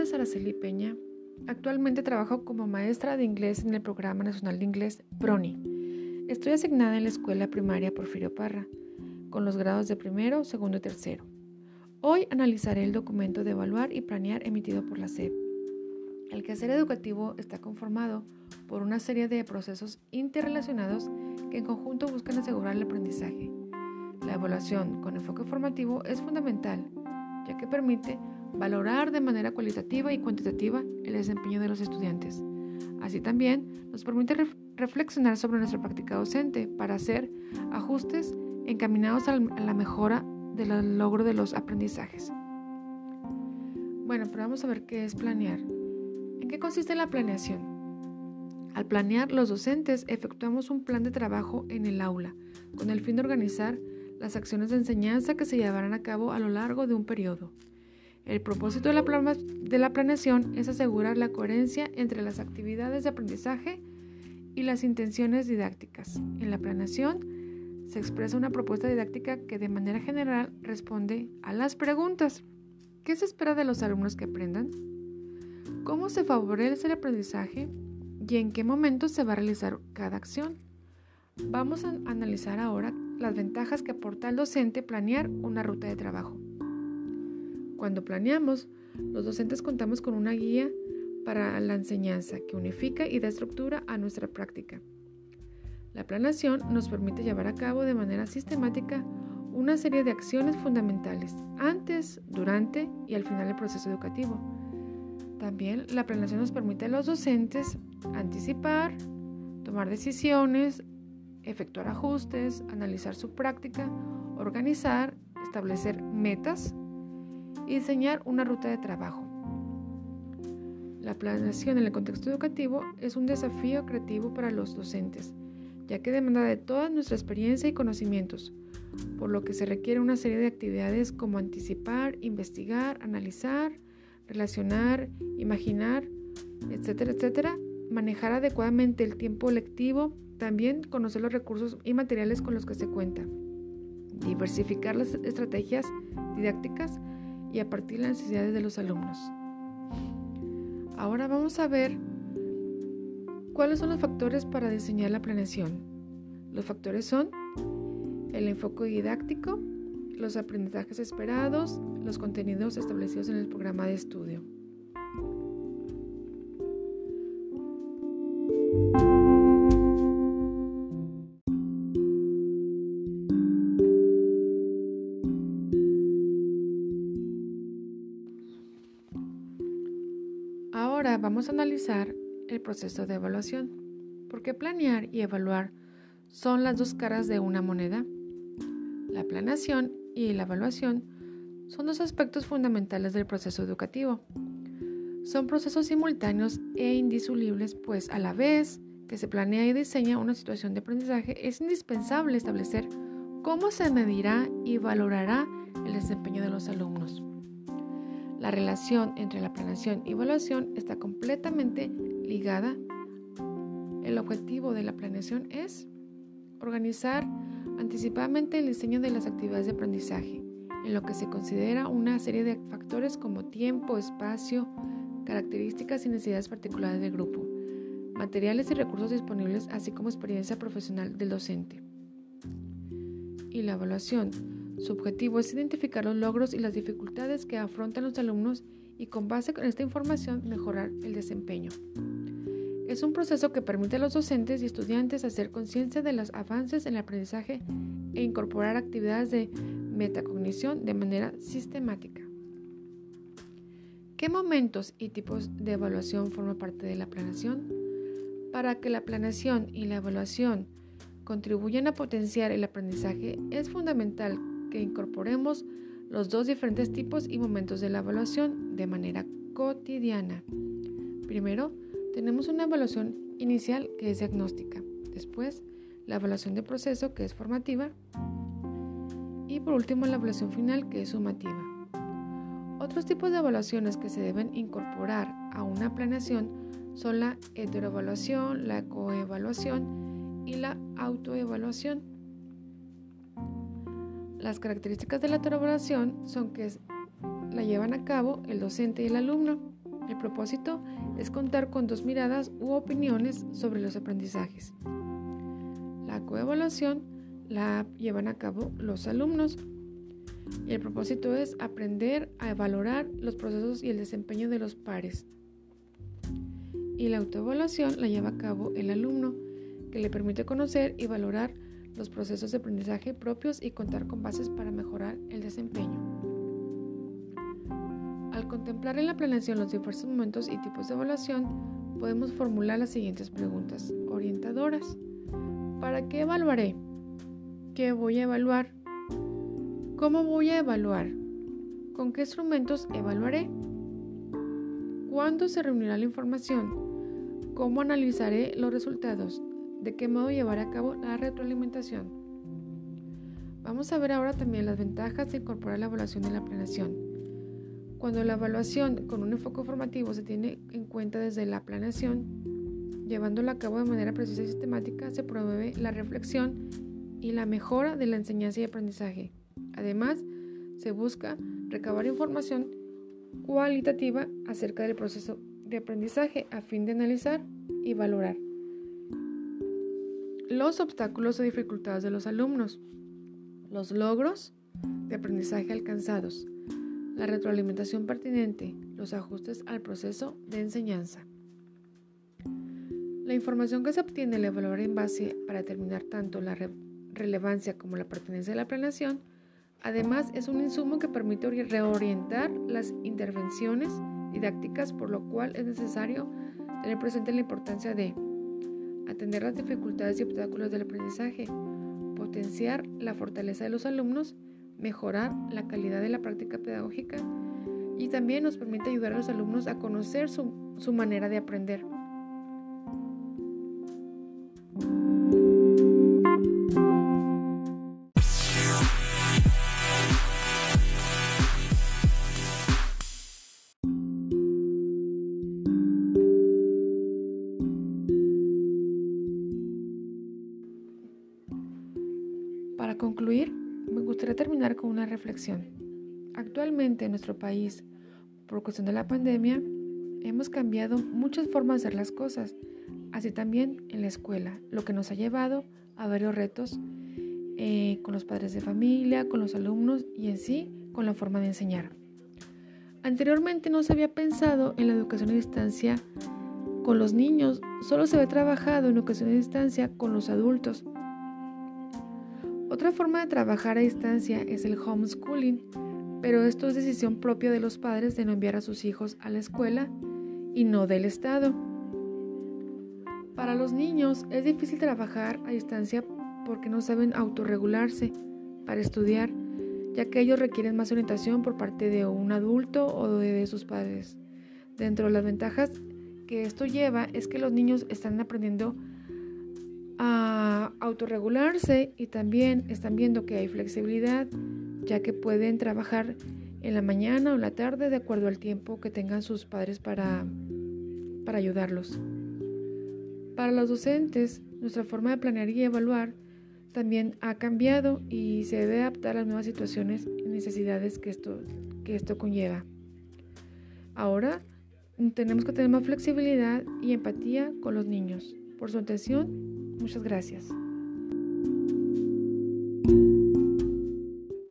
nombre es Araceli Peña. Actualmente trabajo como maestra de inglés en el Programa Nacional de Inglés PRONI. Estoy asignada en la Escuela Primaria Porfirio Parra, con los grados de primero, segundo y tercero. Hoy analizaré el documento de evaluar y planear emitido por la SEP. El quehacer educativo está conformado por una serie de procesos interrelacionados que en conjunto buscan asegurar el aprendizaje. La evaluación con enfoque formativo es fundamental, ya que permite valorar de manera cualitativa y cuantitativa el desempeño de los estudiantes. Así también nos permite reflexionar sobre nuestra práctica docente para hacer ajustes encaminados a la mejora del logro de los aprendizajes. Bueno, pero vamos a ver qué es planear. ¿En qué consiste la planeación? Al planear, los docentes efectuamos un plan de trabajo en el aula, con el fin de organizar las acciones de enseñanza que se llevarán a cabo a lo largo de un periodo. El propósito de la, de la planeación es asegurar la coherencia entre las actividades de aprendizaje y las intenciones didácticas. En la planeación se expresa una propuesta didáctica que de manera general responde a las preguntas. ¿Qué se espera de los alumnos que aprendan? ¿Cómo se favorece el aprendizaje? ¿Y en qué momento se va a realizar cada acción? Vamos a analizar ahora las ventajas que aporta al docente planear una ruta de trabajo. Cuando planeamos, los docentes contamos con una guía para la enseñanza que unifica y da estructura a nuestra práctica. La planeación nos permite llevar a cabo de manera sistemática una serie de acciones fundamentales antes, durante y al final del proceso educativo. También la planeación nos permite a los docentes anticipar, tomar decisiones, efectuar ajustes, analizar su práctica, organizar, establecer metas y diseñar una ruta de trabajo. La planeación en el contexto educativo es un desafío creativo para los docentes, ya que demanda de toda nuestra experiencia y conocimientos, por lo que se requiere una serie de actividades como anticipar, investigar, analizar, relacionar, imaginar, etcétera, etcétera, manejar adecuadamente el tiempo lectivo, también conocer los recursos y materiales con los que se cuenta, diversificar las estrategias didácticas y a partir de las necesidades de los alumnos. Ahora vamos a ver cuáles son los factores para diseñar la planeación. Los factores son el enfoque didáctico, los aprendizajes esperados, los contenidos establecidos en el programa de estudio. Ahora vamos a analizar el proceso de evaluación, porque planear y evaluar son las dos caras de una moneda. La planeación y la evaluación son dos aspectos fundamentales del proceso educativo. Son procesos simultáneos e indisolubles, pues a la vez que se planea y diseña una situación de aprendizaje, es indispensable establecer cómo se medirá y valorará el desempeño de los alumnos. La relación entre la planeación y evaluación está completamente ligada. El objetivo de la planeación es organizar anticipadamente el diseño de las actividades de aprendizaje, en lo que se considera una serie de factores como tiempo, espacio, características y necesidades particulares del grupo, materiales y recursos disponibles, así como experiencia profesional del docente. Y la evaluación su objetivo es identificar los logros y las dificultades que afrontan los alumnos y con base en esta información mejorar el desempeño. Es un proceso que permite a los docentes y estudiantes hacer conciencia de los avances en el aprendizaje e incorporar actividades de metacognición de manera sistemática. ¿Qué momentos y tipos de evaluación forman parte de la planeación? Para que la planeación y la evaluación contribuyan a potenciar el aprendizaje, es fundamental que incorporemos los dos diferentes tipos y momentos de la evaluación de manera cotidiana. Primero, tenemos una evaluación inicial que es diagnóstica. Después, la evaluación de proceso que es formativa. Y por último, la evaluación final que es sumativa. Otros tipos de evaluaciones que se deben incorporar a una planeación son la heteroevaluación, la coevaluación y la autoevaluación. Las características de la elaboración son que la llevan a cabo el docente y el alumno. El propósito es contar con dos miradas u opiniones sobre los aprendizajes. La coevaluación la llevan a cabo los alumnos y el propósito es aprender a valorar los procesos y el desempeño de los pares. Y la autoevaluación la lleva a cabo el alumno, que le permite conocer y valorar los procesos de aprendizaje propios y contar con bases para mejorar el desempeño. Al contemplar en la planeación los diversos momentos y tipos de evaluación, podemos formular las siguientes preguntas orientadoras. ¿Para qué evaluaré? ¿Qué voy a evaluar? ¿Cómo voy a evaluar? ¿Con qué instrumentos evaluaré? ¿Cuándo se reunirá la información? ¿Cómo analizaré los resultados? ¿De qué modo llevaré a cabo la retroalimentación? Vamos a ver ahora también las ventajas de incorporar la evaluación en la planeación. Cuando la evaluación con un enfoque formativo se tiene en cuenta desde la planeación, llevándola a cabo de manera precisa y sistemática, se promueve la reflexión y la mejora de la enseñanza y aprendizaje. Además, se busca recabar información cualitativa acerca del proceso de aprendizaje a fin de analizar y valorar los obstáculos o dificultades de los alumnos, los logros de aprendizaje alcanzados, la retroalimentación pertinente, los ajustes al proceso de enseñanza. La información que se obtiene la evaluar en base para determinar tanto la relevancia como la pertenencia de la planeación Además, es un insumo que permite reorientar las intervenciones didácticas, por lo cual es necesario tener presente la importancia de atender las dificultades y obstáculos del aprendizaje, potenciar la fortaleza de los alumnos, mejorar la calidad de la práctica pedagógica y también nos permite ayudar a los alumnos a conocer su, manera de aprender. Gustaría terminar con una reflexión. Actualmente en nuestro país, por cuestión de la pandemia, hemos cambiado muchas formas de hacer las cosas, así también en la escuela, lo que nos ha llevado a varios retos eh, con los padres de familia, con los alumnos y en sí con la forma de enseñar. Anteriormente no se había pensado en la educación a distancia con los niños, solo se había trabajado en educación a distancia con los adultos. Otra forma de trabajar a distancia es el homeschooling, pero esto es decisión propia de los padres de no enviar a sus hijos a la escuela y no del Estado. Para los niños es difícil trabajar a distancia porque no saben autorregularse para estudiar, ya que ellos requieren más orientación por parte de un adulto o de sus padres. Dentro de las ventajas que esto lleva es que los niños están aprendiendo a autorregularse y también están viendo que hay flexibilidad, ya que pueden trabajar en la mañana o en la tarde de acuerdo al tiempo que tengan sus padres para, para ayudarlos. Para los docentes, nuestra forma de planear y evaluar también ha cambiado y se debe adaptar a las nuevas situaciones y necesidades que esto, que esto conlleva. Ahora tenemos que tener más flexibilidad y empatía con los niños. Por su atención, Muchas gracias.